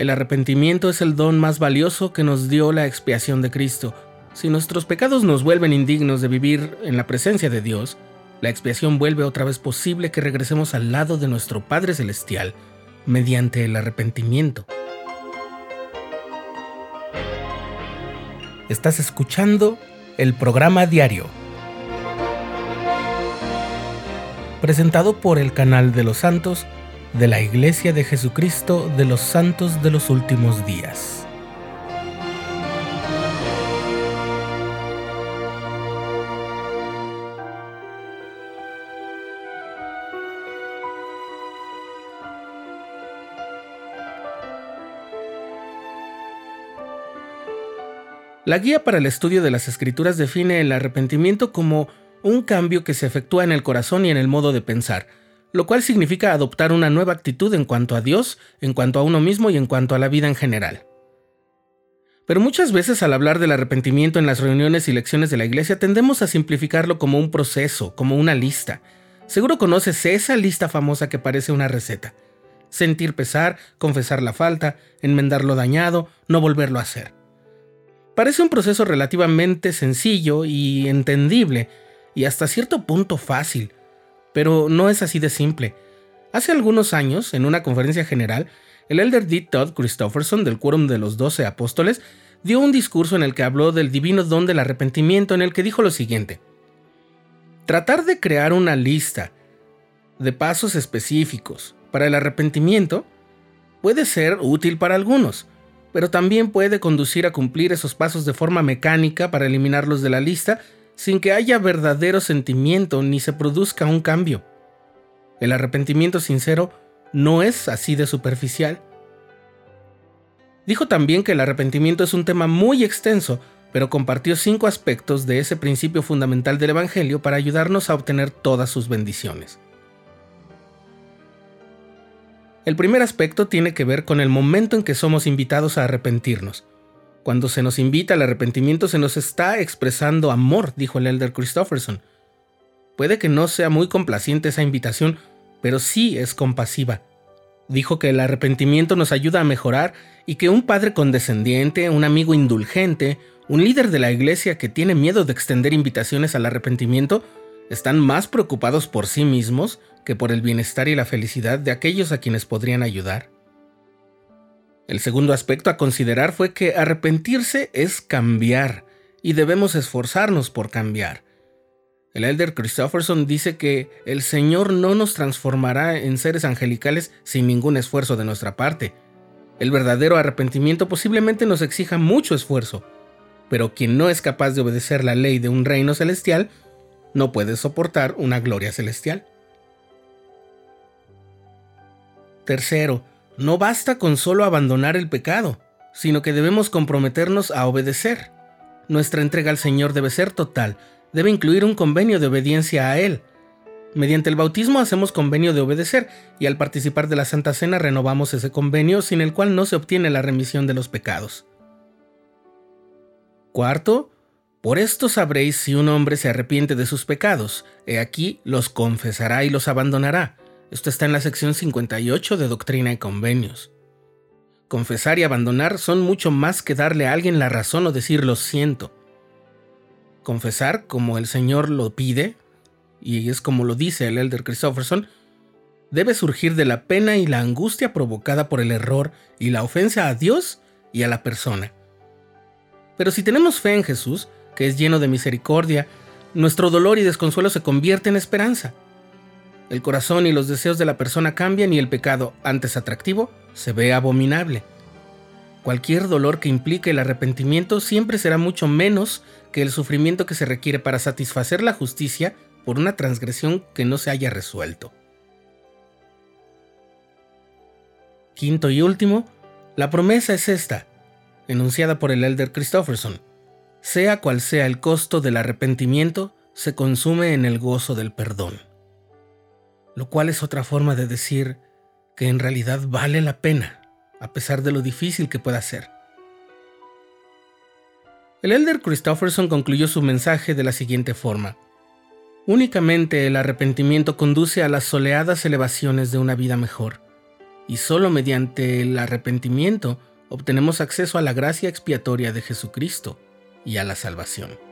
El arrepentimiento es el don más valioso que nos dio la expiación de Cristo. Si nuestros pecados nos vuelven indignos de vivir en la presencia de Dios, la expiación vuelve otra vez posible que regresemos al lado de nuestro Padre Celestial mediante el arrepentimiento. Estás escuchando el programa diario, presentado por el canal de los santos de la Iglesia de Jesucristo de los Santos de los Últimos Días. La guía para el estudio de las escrituras define el arrepentimiento como un cambio que se efectúa en el corazón y en el modo de pensar, lo cual significa adoptar una nueva actitud en cuanto a Dios, en cuanto a uno mismo y en cuanto a la vida en general. Pero muchas veces al hablar del arrepentimiento en las reuniones y lecciones de la iglesia tendemos a simplificarlo como un proceso, como una lista. Seguro conoces esa lista famosa que parece una receta. Sentir pesar, confesar la falta, enmendar lo dañado, no volverlo a hacer. Parece un proceso relativamente sencillo y entendible, y hasta cierto punto fácil, pero no es así de simple. Hace algunos años, en una conferencia general, el elder D. Todd Christofferson del Quórum de los Doce Apóstoles dio un discurso en el que habló del divino don del arrepentimiento, en el que dijo lo siguiente: Tratar de crear una lista de pasos específicos para el arrepentimiento puede ser útil para algunos, pero también puede conducir a cumplir esos pasos de forma mecánica para eliminarlos de la lista sin que haya verdadero sentimiento ni se produzca un cambio. El arrepentimiento sincero no es así de superficial. Dijo también que el arrepentimiento es un tema muy extenso, pero compartió cinco aspectos de ese principio fundamental del Evangelio para ayudarnos a obtener todas sus bendiciones. El primer aspecto tiene que ver con el momento en que somos invitados a arrepentirnos. Cuando se nos invita al arrepentimiento se nos está expresando amor, dijo el elder Christofferson. Puede que no sea muy complaciente esa invitación, pero sí es compasiva. Dijo que el arrepentimiento nos ayuda a mejorar y que un padre condescendiente, un amigo indulgente, un líder de la iglesia que tiene miedo de extender invitaciones al arrepentimiento, están más preocupados por sí mismos que por el bienestar y la felicidad de aquellos a quienes podrían ayudar. El segundo aspecto a considerar fue que arrepentirse es cambiar y debemos esforzarnos por cambiar. El elder Christofferson dice que el Señor no nos transformará en seres angelicales sin ningún esfuerzo de nuestra parte. El verdadero arrepentimiento posiblemente nos exija mucho esfuerzo, pero quien no es capaz de obedecer la ley de un reino celestial no puede soportar una gloria celestial. Tercero, no basta con solo abandonar el pecado, sino que debemos comprometernos a obedecer. Nuestra entrega al Señor debe ser total, debe incluir un convenio de obediencia a Él. Mediante el bautismo hacemos convenio de obedecer y al participar de la Santa Cena renovamos ese convenio sin el cual no se obtiene la remisión de los pecados. Cuarto, por esto sabréis si un hombre se arrepiente de sus pecados, he aquí los confesará y los abandonará. Esto está en la sección 58 de Doctrina y Convenios. Confesar y abandonar son mucho más que darle a alguien la razón o decir lo siento. Confesar, como el Señor lo pide, y es como lo dice el Elder Christopherson, debe surgir de la pena y la angustia provocada por el error y la ofensa a Dios y a la persona. Pero si tenemos fe en Jesús, que es lleno de misericordia, nuestro dolor y desconsuelo se convierte en esperanza. El corazón y los deseos de la persona cambian y el pecado, antes atractivo, se ve abominable. Cualquier dolor que implique el arrepentimiento siempre será mucho menos que el sufrimiento que se requiere para satisfacer la justicia por una transgresión que no se haya resuelto. Quinto y último, la promesa es esta, enunciada por el elder Christofferson. Sea cual sea el costo del arrepentimiento, se consume en el gozo del perdón lo cual es otra forma de decir que en realidad vale la pena, a pesar de lo difícil que pueda ser. El elder Christofferson concluyó su mensaje de la siguiente forma. Únicamente el arrepentimiento conduce a las soleadas elevaciones de una vida mejor, y solo mediante el arrepentimiento obtenemos acceso a la gracia expiatoria de Jesucristo y a la salvación.